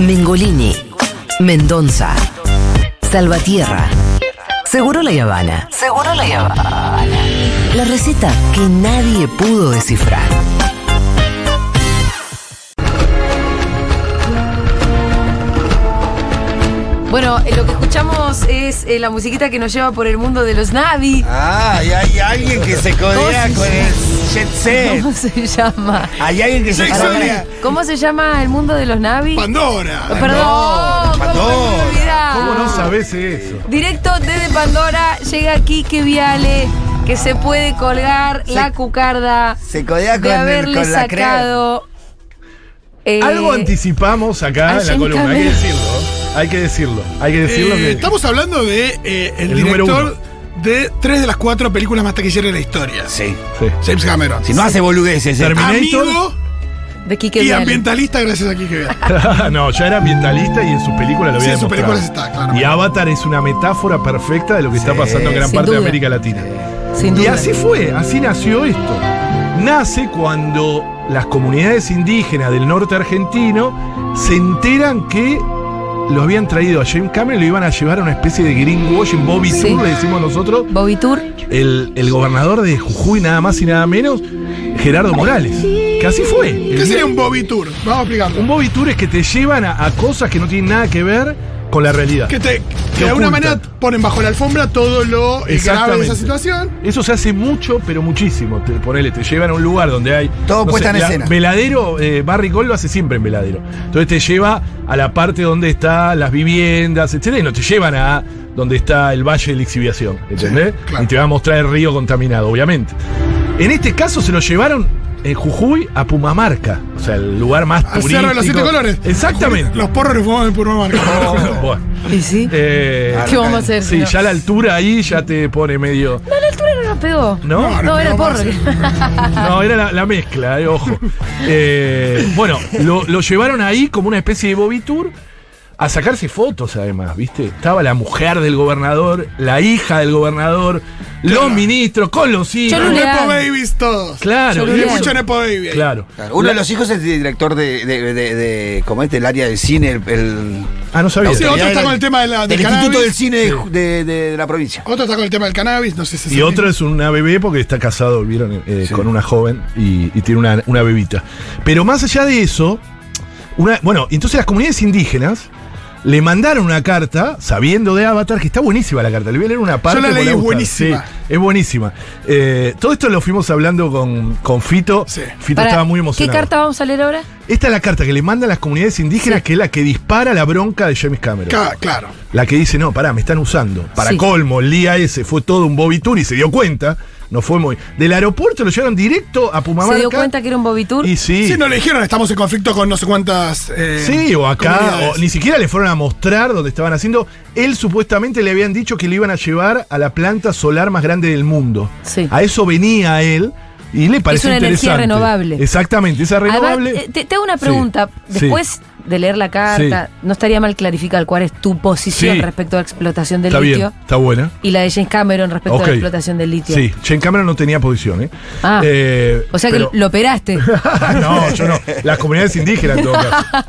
Mengolini, Mendoza, Salvatierra, Seguro la Habana. Seguro la Habana. La receta que nadie pudo descifrar. Bueno, eh, lo que escuchamos es eh, la musiquita que nos lleva por el mundo de los Navi. Ah, y hay alguien que se codea ¿Cómo se con el jet set. ¿Cómo se llama? Hay alguien que se codea. ¿Cómo se llama el mundo de los Navi? Pandora. Oh, Perdón, ¿cómo me Pandora. ¿Cómo no sabes eso? Directo desde Pandora llega Quique Viale, que se puede colgar la cucarda Se codea con, de el- haberle con la crema. sacado. eh, Algo anticipamos acá en la columna, hay que decirlo. Hay que decirlo. Hay que decirlo Eh, que. Estamos hablando de eh, el, director de tres de las cuatro películas más taquilleras de la historia. Sí. Sí. James Cameron. Si no hace boludeces. eh. Terminator. Amigo de Quique y ambientalista gracias a Quique Viale. no, ya era ambientalista y en sus películas lo Sí, había en sus películas está, claro. Y Avatar es una metáfora perfecta de lo que está pasando en gran Sin parte de. América Latina. Sin Y duda. así fue, así nació esto. Nace cuando las comunidades indígenas del norte argentino se enteran que lo habían traído a James Cameron y lo iban a llevar a una especie de greenwashing, Bobby Sí. Tour, le decimos nosotros, Bobby Tour. el, el gobernador de Jujuy, nada más y nada menos, Gerardo Morales. Que así fue. ¿Qué sería un Bobby Tour? Vamos a explicarlo. un Bobby Tour es que te llevan a, a cosas que no tienen nada que ver con la realidad. Que, te, que Te de alguna manera ponen bajo la alfombra todo lo grave de esa situación. Eso se hace mucho, pero muchísimo. Te, ponele, te llevan a un lugar donde hay. Todo puesta en la- escena. Veladero, eh, Barry Gold lo hace siempre en veladero. Entonces te lleva a la parte donde están las viviendas, etc. Y no te llevan a donde está el valle de la exhibición. ¿Entendés? Sí, claro. Y te va a mostrar el río contaminado, obviamente. En este caso se lo llevaron en Jujuy a Pumamarca. O sea, el lugar más Al turístico. Cerro de los Siete Colores. Exactamente. Los porros le fumamos por una marca. Bueno, ¿Y sí? eh, ¿Qué vamos a hacer? sí, no? ya la altura ahí ya te pone medio. No, la altura no nos pegó. ¿No? No, No, era porro. no, No, era la, la mezcla, eh, ojo. Eh, bueno, lo, lo llevaron ahí como una especie de Bobby Tour a sacarse fotos, además, ¿viste? Estaba la mujer del gobernador, la hija del gobernador, los ministros, con los hijos. Yo Los Nepo Babies todos. Claro, Yo mucho Nepo Baby. Claro. Claro, Uno de los hijos es director de, de, de, de- como este, el área del cine, el, el- Ah, no sabía. Sí, otro está con el tema de la- del del Instituto del Cine de, de- de la provincia. Otro está con el tema del cannabis, no sé si Y el otro es una bebé porque está casado, vieron, Eh, Sí. con una joven y, y tiene una, una bebita. Pero más allá de eso, una, bueno, entonces las comunidades indígenas le mandaron una carta, sabiendo de Avatar, que está buenísima la carta. Le voy a leer una parte. la porque leí, le es buenísima. Sí, es buenísima. Eh, todo esto lo fuimos hablando con, con Fito. Sí. Fito estaba muy ¿Qué emocionado. carta vamos a leer ahora? Esta es la carta que le mandan las comunidades indígenas, Sí. que es la que dispara la bronca de James Cameron. Ca- Claro. La que dice, no, pará, me están usando. Para Sí. colmo, el día ese fue todo un Bobby Tour y se dio cuenta. No fue muy. Del aeropuerto lo llevaron directo a Pumamarca. ¿Se dio cuenta que era un Bobby Tour? Y sí. Sí, no le dijeron, estamos en conflicto con no sé cuántas. eh, Sí, o acá, o ni siquiera le fueron a mostrar dónde estaban haciendo. Él supuestamente le habían dicho que le iban a llevar a la planta solar más grande del mundo. Sí. A eso venía él y le pareció una energía interesante. renovable. Exactamente, esa renovable. Además, eh, te, te hago una pregunta. sí. Después de leer la carta, no estaría mal clarificar cuál es tu posición Sí. respecto a la explotación del está litio bien, está buena. y la de James Cameron respecto a la explotación del litio. Sí, Jane Cameron no tenía posición, ¿eh? Ah. Eh, O sea pero- que lo operaste. no, yo no. Las comunidades indígenas, en todo caso.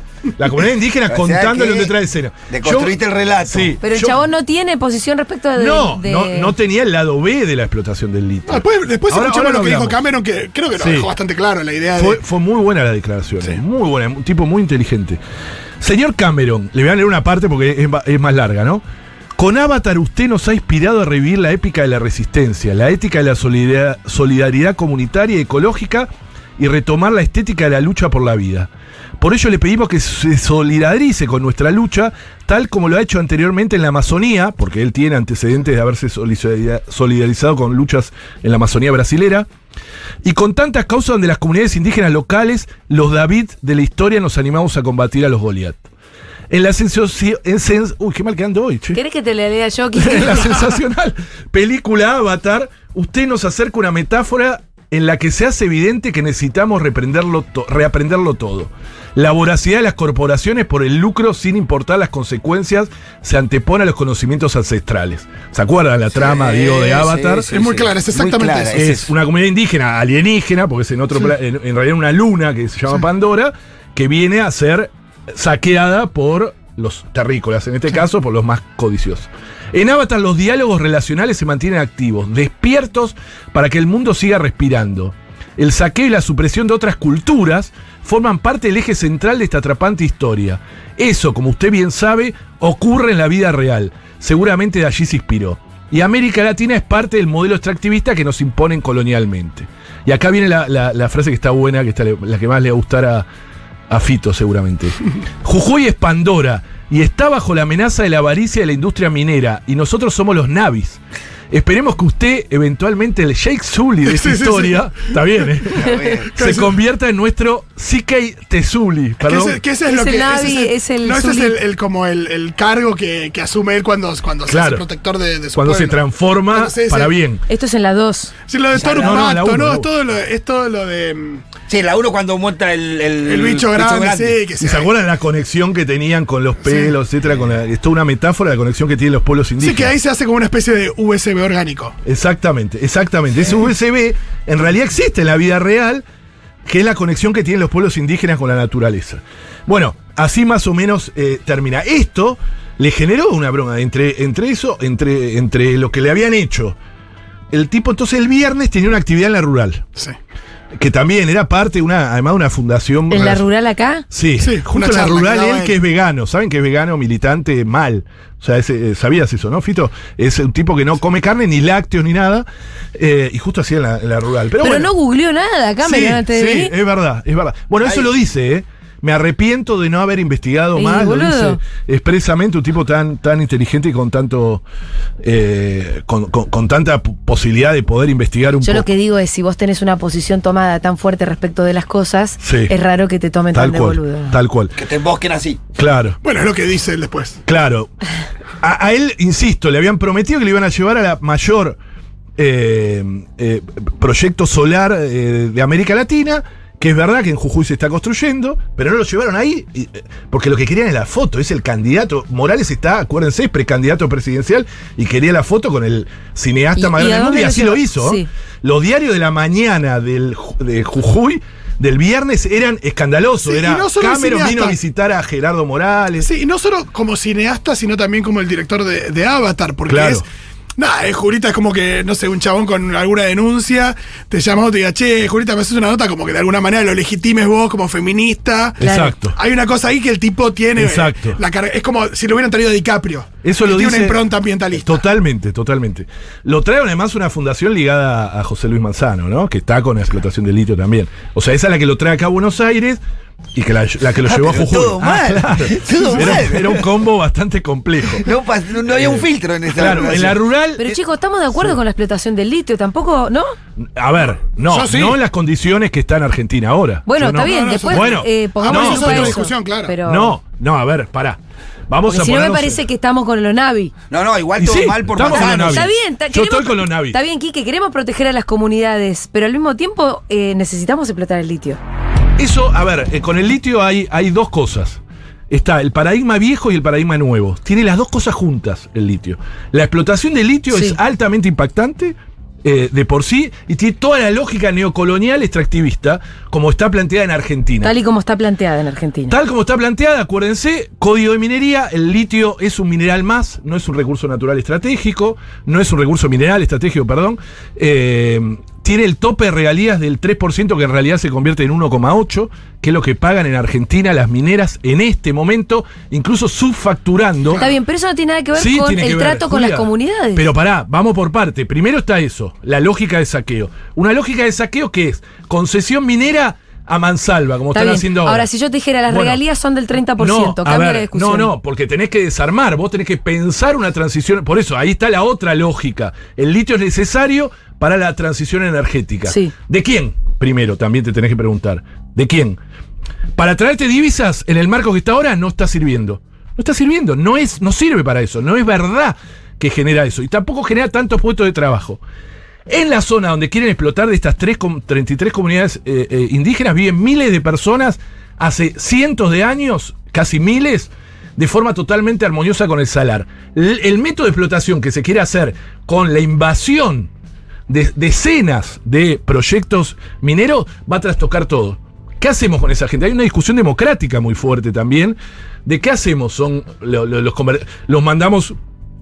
Indígenas O sea contándole que detrás de escena. deconstruiste el relato. Sí. Pero el yo- chabón no tiene posición respecto de. No, de- no, no tenía el lado B de la explotación del litio. Ah, después después Ahora- escuchamos ahora lo que dijo Cameron, que creo que lo Sí. dejó bastante claro, la idea Fue, de. fue muy buena la declaración, Sí. muy buena, un tipo muy inteligente. Señor Cameron, le voy a leer una parte porque es, es más larga, ¿no? Con Avatar usted nos ha inspirado a revivir la épica de la resistencia, la ética de la solidaridad comunitaria y ecológica y retomar la estética de la lucha por la vida. Por ello le pedimos que se solidarice con nuestra lucha, tal como lo ha hecho anteriormente en la Amazonía, porque él tiene antecedentes de haberse solidarizado con luchas en la Amazonía brasilera, y con tantas causas donde las comunidades indígenas locales, los David de la historia, nos animamos a combatir a los Goliat. En la sensación. Uy, qué mal que ando hoy, che. ¿Querés que te la lea yo? En la sensacional película Avatar, usted nos acerca una metáfora en la que se hace evidente que necesitamos reprenderlo to- reaprenderlo todo. La voracidad de las corporaciones por el lucro sin importar las consecuencias se antepone a los conocimientos ancestrales. ¿Se acuerdan la trama, digo, de Avatar? sí, Es muy clara, es exactamente clara, eso. es una comunidad indígena, alienígena, porque es en otro en realidad una luna que se llama Pandora, que viene a ser saqueada por los terrícolas, en este caso por los más codiciosos. En Avatar los diálogos relacionales se mantienen activos, despiertos para que el mundo siga respirando. El saqueo y la supresión de otras culturas forman parte del eje central de esta atrapante historia. Eso, como usted bien sabe, ocurre en la vida real. Seguramente de allí se inspiró. Y América Latina es parte del modelo extractivista que nos imponen colonialmente. Y acá viene la, frase que está buena, que está la que más le va a gustar a, a Fito seguramente. Jujuy es Pandora y está bajo la amenaza de la avaricia de la industria minera y nosotros somos los navis. Esperemos que usted, eventualmente el Sheikh Zully de esta Sí, sí, historia, está bien, ¿eh? se convierta en nuestro CK Tezuli. Que Perdón. ese, que ese es, Es lo el que. Navi, ese es el no, ese es el, el- como el, el cargo que, que asume él cuando, cuando se Claro. hace protector de, de su Cuando se transforma Cuando se- para se- bien. Esto es en la 2. Sí, lo de Thor no, no, ¿no? Es todo lo, es todo lo de. mm, Sí, la uno cuando monta el, el, El bicho grande, sí, que ¿Y se acuerdan la conexión que tenían con los pelos, etcétera? Con la- es toda una metáfora de la conexión que tienen los pueblos Sí, indígenas. que ahí se hace como una especie de USB orgánico. Exactamente, exactamente. Ese USB en realidad existe en la vida real, que es la conexión que tienen los pueblos indígenas con la naturaleza. Bueno, así más o menos eh, termina. Esto le generó una broma entre, entre eso, entre, entre lo que le habían hecho. El tipo entonces el viernes tenía una actividad en la rural, Sí. Que también era parte de una, además de una fundación. ¿En la rural acá? Sí, Sí, justo en la rural él que es vegano. ¿Saben que es vegano, militante, mal? O sea, ese, eh, sabías eso, ¿no, Fito? Es un tipo que no come carne, ni lácteos, ni nada. eh, y justo así en la, en la rural. Pero, Pero bueno, no googleó nada acá, sí, me antes de sí, venir. es verdad, es verdad. Bueno, eso lo dice, ¿eh? Me arrepiento de no haber investigado más, lo boludo. dice expresamente un tipo tan, tan inteligente y con tanto eh, con, con- con tanta posibilidad de poder investigar un Yo poco. lo que digo es, si vos tenés una posición tomada tan fuerte respecto de las cosas, Sí. es raro que te tomen tal tan de cual, boludo. tal cual. Que te embosquen así. Claro. Bueno, es lo que dice él después. Claro. A, a él, insisto, le habían prometido que le iban a llevar a la mayor eh, eh, proyecto solar eh, de América Latina, que es verdad que en Jujuy se está construyendo, pero no lo llevaron ahí, eh, porque lo que querían es la foto, es el candidato. Morales está, acuérdense, es precandidato presidencial y quería la foto con el cineasta ¿Y- más y grande a del mundo y así lo hizo. Sí. Los diarios de la mañana del, de Jujuy. Del viernes eran escandalosos. Sí, Era no Cameron vino a visitar a Gerardo Morales. Sí, y no solo como cineasta, sino también como el director de, de Avatar, porque Claro. es. Nada, eh, Jurita es como que, no sé, un chabón con alguna denuncia, te llama y te diga, che, Jurita, me haces una nota como que de alguna manera lo legitimes vos como feminista. Exacto. Hay una cosa ahí que el tipo tiene. eh, Exacto. La es como si lo hubieran traído a DiCaprio. Eso lo tiene dice. una impronta ambientalista. Totalmente, totalmente. Lo trae además una fundación ligada a José Luis Manzano, ¿no? Que está con la explotación del litio también. O sea, esa es la que lo trae acá a Buenos Aires y que la, la que lo Ah, llevó a pero Jujuy. todo mal, todo era, mal. era un combo bastante complejo. No, pas- no- no había un filtro en esa Claro, en la rural. Pero eh, chicos, estamos de acuerdo con la explotación del litio, tampoco, ¿no? a ver, no, sí. no en las condiciones que está en Argentina ahora. Bueno, no- está bien, no, no, después bueno. eh, pongamos No, peso, discusión, claro. Pero, No, no, a ver, pará. Vamos porque a si no me parece que estamos con lo Navi. No, no, igual todo sí, mal por estamos con los. Está bien, Yo estoy con los Navi. Está bien, Quique, queremos proteger a las comunidades, pero al mismo tiempo eh, necesitamos explotar el litio. Eso, a ver, eh, con el litio hay, hay dos cosas. Está el paradigma viejo y el paradigma nuevo. Tiene las dos cosas juntas el litio. La explotación del litio Sí. es altamente impactante eh, de por sí y tiene toda la lógica neocolonial extractivista como está planteada en Argentina. Tal y como está planteada en Argentina. Tal como está planteada, acuérdense, código de minería, el litio es un mineral más, no es un recurso natural estratégico, no es un recurso mineral estratégico, perdón. Eh, tiene el tope de regalías del 3% que en realidad se convierte en 1,8%, que es lo que pagan en Argentina las mineras en este momento, incluso subfacturando. Está bien, pero eso no tiene nada que ver Sí, con el ver, trato con Julia. las comunidades. Pero pará, vamos por parte. Primero está eso, la lógica de saqueo. Una lógica de saqueo que es concesión minera a mansalva, como Está están bien. haciendo ahora. Ahora, si yo te dijera las Bueno, regalías son del 30%, no, cambia ver, la discusión. No, no, porque tenés que desarmar, vos tenés que pensar una transición. Por eso, ahí está la otra lógica. El litio es necesario para la transición energética. Sí. ¿De quién? Primero, también te tenés que preguntar. ¿De quién? Para traerte divisas en el marco que está ahora no está sirviendo. No está sirviendo, no, es, no sirve para eso. No es verdad que genera eso. Y tampoco genera tantos puestos de trabajo. En la zona donde quieren explotar de estas tres com- 33 comunidades eh, eh, indígenas viven miles de personas hace cientos de años, casi miles, de forma totalmente armoniosa con el salar. El método de explotación que se quiere hacer con la invasión de decenas de proyectos mineros va a trastocar todo. ¿Qué hacemos con esa gente? Hay una discusión democrática muy fuerte también. ¿De qué hacemos? Son lo- lo- los, los mandamos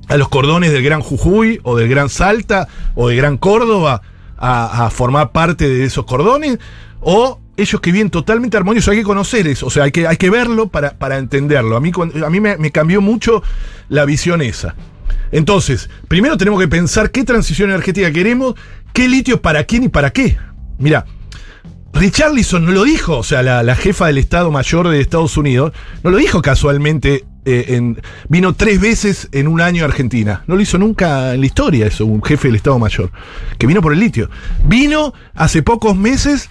a los cordones del Gran Jujuy o del Gran Salta o del Gran Córdoba a, formar parte de esos cordones o ellos que viven totalmente armoniosos, hay que conocer eso, o sea, hay que, hay que verlo para, para entenderlo. A mí, a mí me cambió mucho la visión esa. Entonces, primero tenemos que pensar qué transición energética queremos, qué litio para quién y para qué. Mira, Richarlison no lo dijo, o sea, la, jefa del Estado Mayor de Estados Unidos, no lo dijo casualmente, eh, vino tres veces en un año a Argentina. No lo hizo nunca en la historia eso, un jefe del Estado Mayor, que vino por el litio. Vino hace pocos meses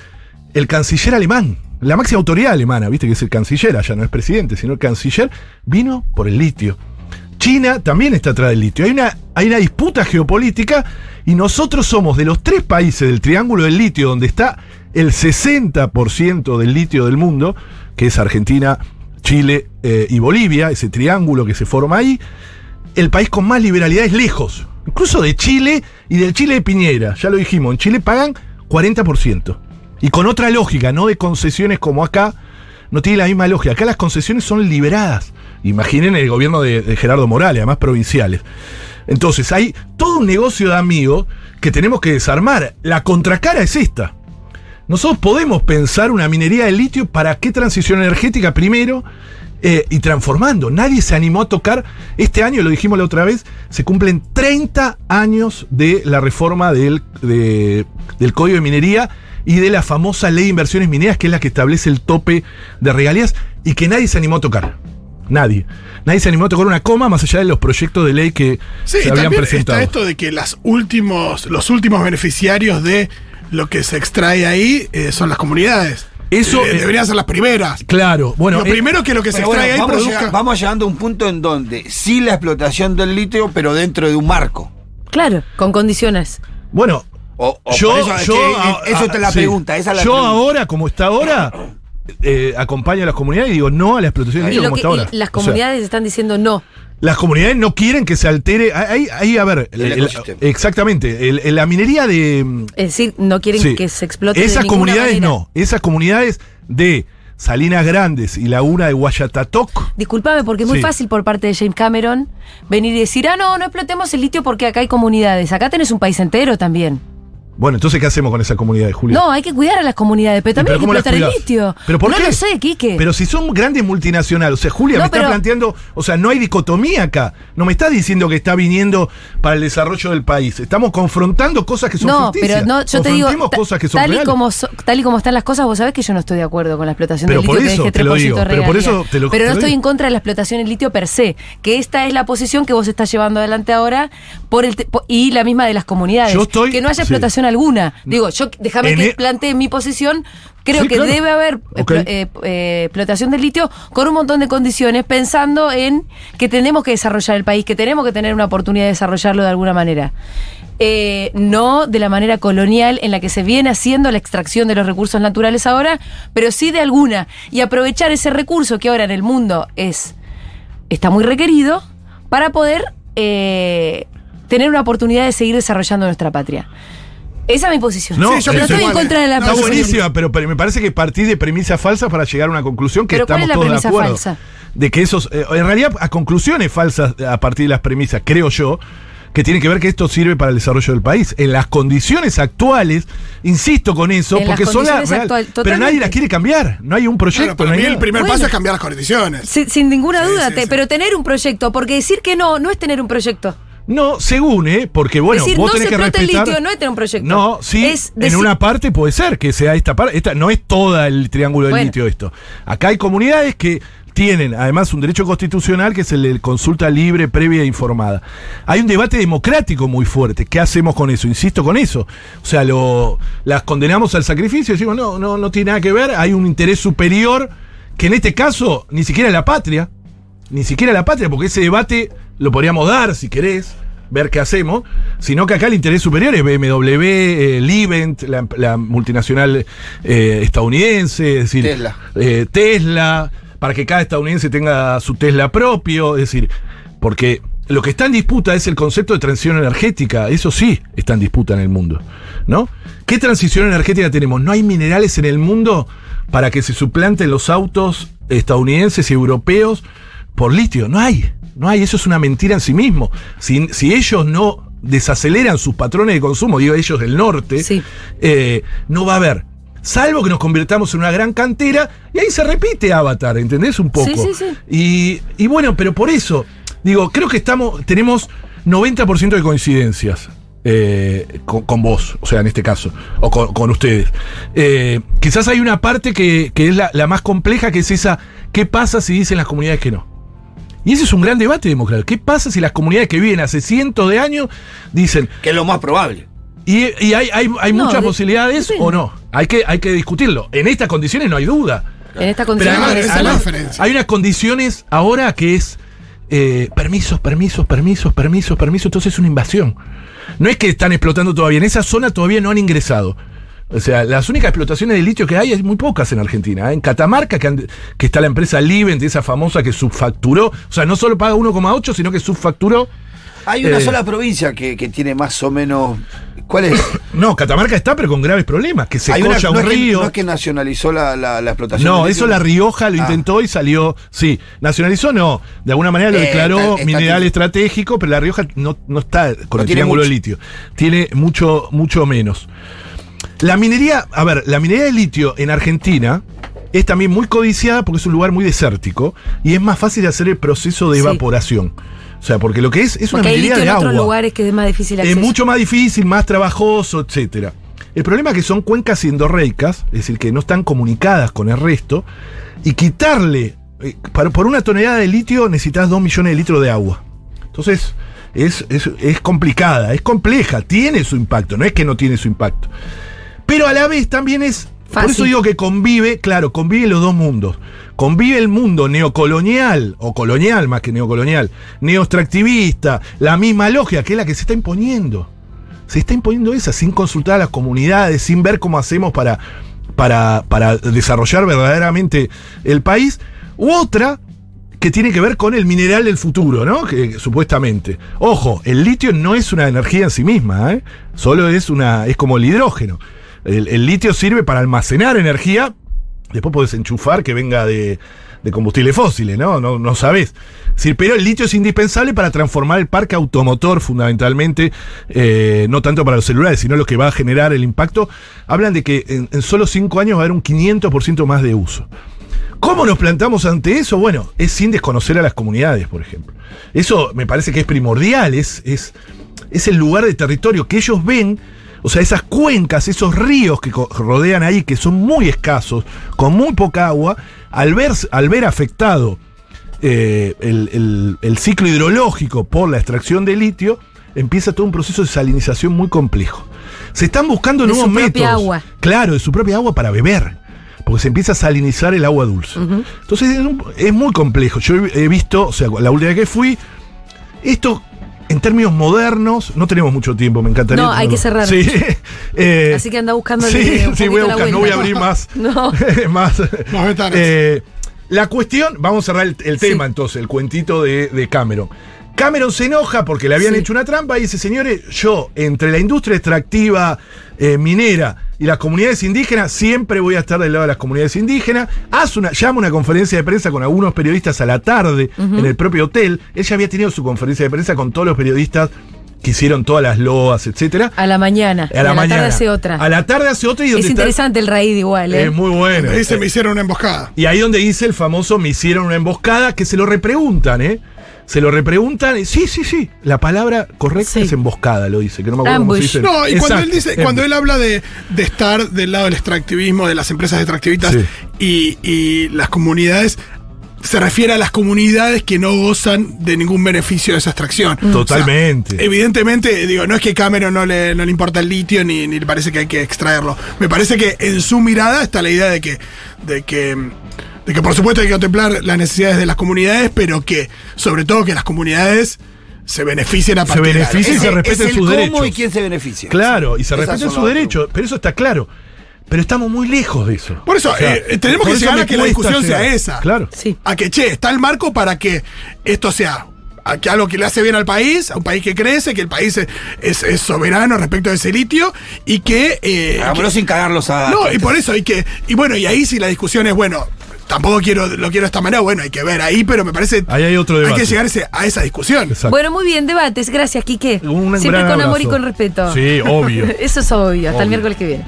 el canciller alemán, la máxima autoridad alemana, viste que es el canciller, allá no es presidente, sino el canciller, vino por el litio. China también está atrás del litio. Hay una, hay una disputa geopolítica y nosotros somos de los tres países del Triángulo del Litio, donde está el 60% del litio del mundo, que es Argentina, Chile eh, y Bolivia, ese triángulo que se forma ahí, el país con más liberalidad es lejos. Incluso de Chile y del Chile de Piñera. Ya lo dijimos, en Chile pagan 40%. Y con otra lógica, no de concesiones como acá, no tiene la misma lógica. Acá las concesiones son liberadas. Imaginen el gobierno de, Gerardo Morales, además provinciales. Entonces hay todo un negocio de amigos que tenemos que desarmar. La contracara es esta. Nosotros podemos pensar una minería de litio para qué transición energética primero eh, y transformando. Nadie se animó a tocar. Este año, lo dijimos la otra vez, se cumplen 30 años de la reforma del, de- del Código de Minería y de la famosa ley de inversiones mineras, que es la que establece el tope de regalías y que nadie se animó a tocar. Nadie. Nadie se animó a tocar una coma más allá de los proyectos de ley que Sí, se habían presentado. está esto de que las últimos, los últimos beneficiarios de lo que se extrae ahí eh, son las comunidades. Eso, Eh, eh, deberían ser las primeras. Claro, bueno. lo eh, primero que lo que se bueno, extrae ahí vamos, produzca. vamos llegando a un punto en donde sí la explotación del litio, pero dentro de un marco. Claro, con condiciones. bueno, O, o yo, eso, es yo, que, a- eso es la sí. pregunta. Esa la yo pregunta. ahora, como está ahora, eh, acompaño a las comunidades y digo no a la explotación de como está ahora. y las O sea, comunidades están diciendo no. las comunidades no quieren que se altere. Ahí, ahí, a ver, El el- ecosistema. exactamente. el- el- la minería de. Es decir, no quieren sí, que se explote. Esas comunidades manera. no. Esas comunidades de Salinas Grandes y Laguna de Guayatatoc. Disculpame, porque es muy Sí. fácil por parte de James Cameron venir y decir, ah, no, no explotemos el litio porque acá hay comunidades. Acá tenés un país entero también. Bueno, entonces, ¿qué hacemos con esas comunidades, Julio? No, hay que cuidar a las comunidades, pero también ¿Pero cómo hay que explotar el litio. ¿Pero por no qué? lo sé, Quique. Pero si son grandes multinacionales, o sea, Julia No, me está pero- planteando, o sea, no hay dicotomía acá. No me está diciendo que está viniendo para el desarrollo del país. Estamos confrontando cosas que son no, ficticias. pero no, yo te digo, cosas que son tal, y reales. como so- tal y como están las cosas, vos sabés que yo no estoy de acuerdo con la explotación Pero del por litio, que eso deje te lo 3% digo, de pero por eso te lo- Pero te no lo estoy digo. en contra de la explotación del litio per se, que esta es la posición que vos estás llevando adelante ahora por el y la misma de las comunidades. Yo estoy- que no haya sí. Alguna. Digo, yo déjame que e- plantee mi posición. Creo Sí, que claro. debe haber explo- eh, eh, explotación del litio con un montón de condiciones, pensando en que tenemos que desarrollar el país, que tenemos que tener una oportunidad de desarrollarlo de alguna manera. Eh, no de la manera colonial en la que se viene haciendo la extracción de los recursos naturales ahora, pero sí de alguna. Y aprovechar ese recurso que ahora en el mundo es está muy requerido para poder eh, tener una oportunidad de seguir desarrollando nuestra patria. Esa es mi posición. No, Sí, yo pero pienso estoy en contra de la eh. Está explotación. buenísima, pero, pero me parece que partís de premisas falsas para llegar a una conclusión que ¿Pero cuál estamos es la todos de premisa acuerdo. falsa? De que esos, eh, en realidad, a conclusiones falsas a partir de las premisas, creo yo, que tienen que ver que esto sirve para el desarrollo del país. En las condiciones actuales, insisto con eso, En las porque son las pero nadie las quiere cambiar. No hay un proyecto. Claro, para no hay mí el primer Bueno. paso es cambiar las condiciones. Sin, sin ninguna Sí, duda, sí, te- sí. pero tener un proyecto, porque decir que no, no es tener un proyecto. No, según, ¿eh? Porque bueno, decir, vos no tenés se que el respetar. litio, no es tener un proyecto. No, sí, Es en decir- una parte puede ser que sea esta parte. Esta no es toda el triángulo del Bueno. litio esto. Acá hay comunidades que tienen además un derecho constitucional que es el de consulta libre, previa e informada. Hay un debate democrático muy fuerte. ¿Qué hacemos con eso? Insisto con eso. O sea, lo, las condenamos al sacrificio y decimos, no, no, no tiene nada que ver. Hay un interés superior que en este caso ni siquiera la patria. Ni siquiera la patria, porque ese debate lo podríamos dar si querés ver qué hacemos, sino que acá el interés superior es BMW, eh, Livent, la, la multinacional eh, estadounidense, es decir, Tesla. eh, Tesla, para que cada estadounidense tenga su Tesla propio, es decir, porque lo que está en disputa es el concepto de transición energética. Eso sí está en disputa en el mundo. ¿No? ¿Qué transición energética tenemos? No hay minerales en el mundo para que se suplanten los autos estadounidenses y europeos por litio. No hay. No hay. Eso es una mentira en sí mismo. Si, si ellos no desaceleran sus patrones de consumo, digo ellos del norte, Sí. eh, no va a haber. Salvo que nos convirtamos en una gran cantera y ahí se repite Avatar, ¿entendés? Un poco. Sí, sí, sí. Y, y bueno, pero por eso, digo, creo que estamos, tenemos 90% de coincidencias. eh, con, con vos, o sea, en este caso, o con, con ustedes. Eh, quizás hay una parte que, que es la, la más compleja, que es esa, ¿qué pasa si dicen las comunidades que no? Y ese es un gran debate democrático. ¿Qué pasa si las comunidades que viven hace cientos de años dicen, Que es lo más probable. y, y hay, hay, hay No, muchas de- posibilidades depende. o no? Hay que, hay que discutirlo. En estas condiciones no hay duda. En esta Pero condición. además- no esa es la además, diferencia. hay unas condiciones ahora que es eh, permisos, permisos, permisos, permisos, permisos. Entonces es una invasión. No es que están explotando todavía. En esa zona todavía no han ingresado. O sea, las únicas explotaciones de litio que hay hay muy pocas en Argentina. ¿eh? En Catamarca, que, han- que está la empresa Livent, esa famosa que subfacturó. O sea, no solo paga 1,8, sino que subfacturó. Hay una Eh. sola provincia que, que tiene más o menos. ¿Cuál es? No, Catamarca está, pero con graves problemas. Que se colla no, un es que, río. no es que nacionalizó la, la, la explotación. No, eso. La Rioja lo Ah. intentó y salió. Sí, nacionalizó no. De alguna manera lo Eh, declaró está- está mineral estratégico, pero La Rioja no, no está con el triángulo de litio. Tiene mucho, mucho menos. La minería, a ver, la minería de litio en Argentina es también muy codiciada porque es un lugar muy desértico y es más fácil de hacer el proceso de Sí. evaporación. O sea, porque lo que es es una Porque hay minería litio de en otros agua. lugares que es más difícil Es acceso. mucho más difícil, más trabajoso, etcétera. El problema es que son cuencas endorreicas, es decir, que no están comunicadas con el resto, y quitarle, eh, por una tonelada de litio necesitas 2 millones de litros de agua. Entonces, es, es, es complicada, es compleja, tiene su impacto, no es que no tiene su impacto. Pero a la vez también es. Por eso digo que convive, claro, convive los dos mundos. Convive el mundo neocolonial, o colonial más que neocolonial, neoextractivista, la misma logia, que es la que se está imponiendo. Se está imponiendo esa, sin consultar a las comunidades, sin ver cómo hacemos para, para, para desarrollar verdaderamente el país. U otra que tiene que ver con el mineral del futuro, ¿no? Que, supuestamente. Ojo, el litio no es una energía en sí misma, ¿eh? Solo es una. es como el hidrógeno. El, litio sirve para almacenar energía. Después podés enchufar que venga de, de combustibles fósiles, ¿no? No, no sabés. Pero el litio es indispensable para transformar el parque automotor, fundamentalmente, eh, no tanto para los celulares, sino lo que va a generar el impacto. Hablan de que en, solo cinco años va a haber un 500% más de uso. ¿Cómo nos plantamos ante eso? Bueno, es sin desconocer a las comunidades, por ejemplo. Eso me parece que es primordial, es, es, es el lugar de territorio que ellos ven, o sea, esas cuencas, esos ríos que rodean ahí, que son muy escasos, con muy poca agua, al ver, al ver afectado eh, el, el- el ciclo hidrológico por la extracción de litio, empieza todo un proceso de salinización muy complejo. Se están buscando De nuevos su propia métodos. agua. Claro, de su propia agua para beber. Porque se empieza a salinizar el agua dulce. Entonces es, muy complejo. Yo he he visto, o sea, la última vez que fui, esto en términos modernos, no tenemos mucho tiempo, me encantaría. No, hay que cerrar. Sí. eh, Así que anda buscando Sí, sí, voy a buscar, no voy a abrir más. No. más. Más ventanas. Eh, la cuestión, vamos a cerrar el, el Sí. tema entonces, el cuentito de, de Cameron. Cameron se enoja porque le habían Sí. hecho una trampa y dice, señores, yo entre la industria extractiva eh, minera y las comunidades indígenas, siempre voy a estar del lado de las comunidades indígenas. Hace una, llama una conferencia de prensa con algunos periodistas a la tarde en el propio hotel. Él ya había tenido su conferencia de prensa con todos los periodistas que hicieron todas las loas, etcétera. A la mañana. A la, y mañana. tarde hace otra. A la tarde hace otra y donde es está- interesante el raíz igual, ¿eh? Es muy bueno. Ahí se Eh, me hicieron una emboscada. y ahí donde dice el famoso me hicieron una emboscada, que se lo repreguntan, ¿eh? Se lo repreguntan. y Sí, sí, sí. La palabra correcta Sí. es emboscada, lo dice, que no me acuerdo cómo se dice. No, y cuando él dice, cuando él habla de, de estar del lado del extractivismo, de las empresas extractivistas Sí. y, y las comunidades, se refiere a las comunidades que no gozan de ningún beneficio de esa extracción. Totalmente. O sea, evidentemente, digo, no es que Cameron no le, no le importa el litio ni, ni le parece que hay que extraerlo. Me parece que en su mirada está la idea de que, de que, de que por supuesto hay que contemplar las necesidades de las comunidades, pero que sobre todo que las comunidades se beneficien a Se partir de beneficien y se Es- respeten es el sus cómo derechos. y quién se beneficia. Claro, y se respeten sus derechos, pero eso está claro. Pero estamos muy lejos de eso. Por eso, O sea, eh, tenemos por que eso llegar a que la discusión sea esa. Claro. Sí. A que, che, está el marco para que esto sea a que algo que le hace bien al país, a un país que crece, que el país es, es- es soberano respecto a ese litio y que. eh, que- sin cagarlos a. no, y por eso hay que. Y bueno, y ahí si la discusión es, bueno, tampoco quiero, lo quiero de esta manera, bueno, hay que ver ahí, pero me parece. Ahí hay otro Hay debate. que llegar a esa discusión. Exacto. Bueno, muy bien, debates. Gracias, Quique. Un Siempre gran con amor y con respeto. Sí, obvio. Eso es obvio. Hasta el miércoles que viene.